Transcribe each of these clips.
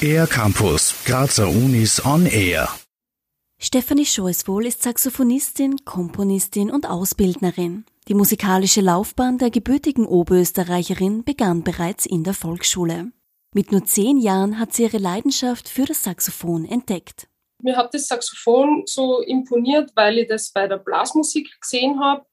Air Campus, Grazer Unis on Air. Stefanie Scheuswohl ist Saxophonistin, Komponistin und Ausbildnerin. Die musikalische Laufbahn der gebürtigen Oberösterreicherin begann bereits in der Volksschule. Mit nur zehn Jahren hat sie ihre Leidenschaft für das Saxophon entdeckt. Mir hat das Saxophon so imponiert, weil ich das bei der Blasmusik gesehen habe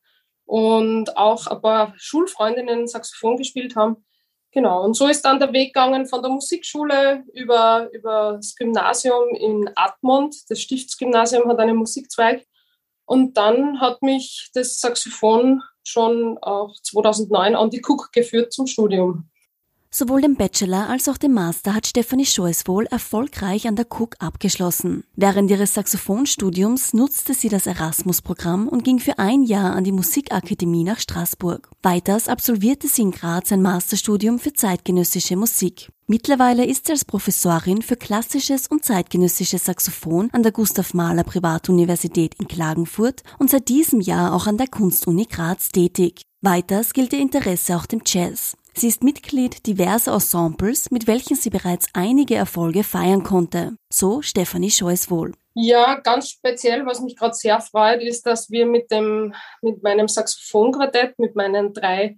und auch ein paar Schulfreundinnen Saxophon gespielt haben. Genau, und so ist dann der Weg gegangen von der Musikschule über, über das Gymnasium in Admont. Das Stiftsgymnasium hat einen Musikzweig. Und dann hat mich das Saxophon schon auch 2009 an die Cook geführt zum Studium. Sowohl den Bachelor als auch den Master hat Stephanie Scheuswohl erfolgreich an der Cook abgeschlossen. Während ihres Saxophonstudiums nutzte sie das Erasmus-Programm und ging für ein Jahr an die Musikakademie nach Straßburg. Weiters absolvierte sie in Graz ein Masterstudium für zeitgenössische Musik. Mittlerweile ist sie als Professorin für klassisches und zeitgenössisches Saxophon an der Gustav Mahler Privatuniversität in Klagenfurt und seit diesem Jahr auch an der Kunstuni Graz tätig. Weiters gilt ihr Interesse auch dem Jazz. Sie ist Mitglied diverser Ensembles, mit welchen sie bereits einige Erfolge feiern konnte. So Stefanie Scheuswohl. Ja, ganz speziell, was mich gerade sehr freut, ist, dass wir mit dem, mit meinem Saxophonquartett, mit meinen drei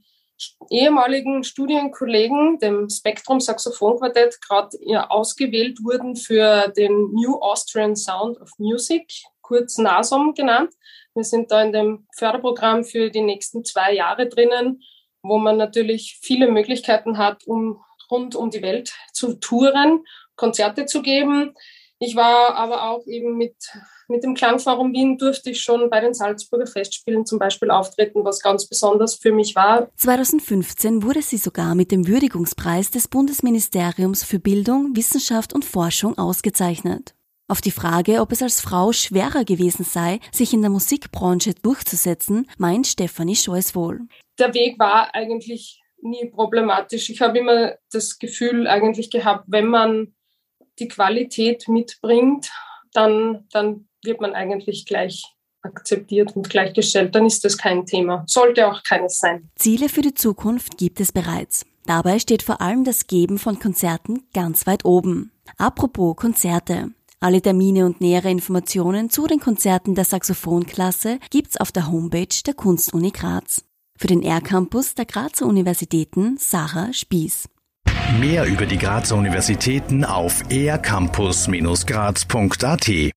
ehemaligen Studienkollegen, dem Spektrum Saxophonquartett, gerade ausgewählt wurden für den New Austrian Sound of Music, kurz NASOM genannt. Wir sind da in dem Förderprogramm für die nächsten zwei Jahre drinnen wo man natürlich viele Möglichkeiten hat, um rund um die Welt zu touren, Konzerte zu geben. Ich war aber auch eben mit, mit dem Klangforum Wien durfte ich schon bei den Salzburger Festspielen zum Beispiel auftreten, was ganz besonders für mich war. 2015 wurde sie sogar mit dem Würdigungspreis des Bundesministeriums für Bildung, Wissenschaft und Forschung ausgezeichnet. Auf die Frage, ob es als Frau schwerer gewesen sei, sich in der Musikbranche durchzusetzen, meint Stefanie Scheuß wohl der Weg war eigentlich nie problematisch. Ich habe immer das Gefühl eigentlich gehabt, wenn man die Qualität mitbringt, dann, dann wird man eigentlich gleich akzeptiert und gleichgestellt. Dann ist das kein Thema. Sollte auch keines sein. Ziele für die Zukunft gibt es bereits. Dabei steht vor allem das Geben von Konzerten ganz weit oben. Apropos Konzerte. Alle Termine und nähere Informationen zu den Konzerten der Saxophonklasse gibt's auf der Homepage der Kunstuni Graz. Für den R-Campus der Grazer Universitäten Sarah Spieß. Mehr über die Grazer Universitäten auf ercampus-graz.at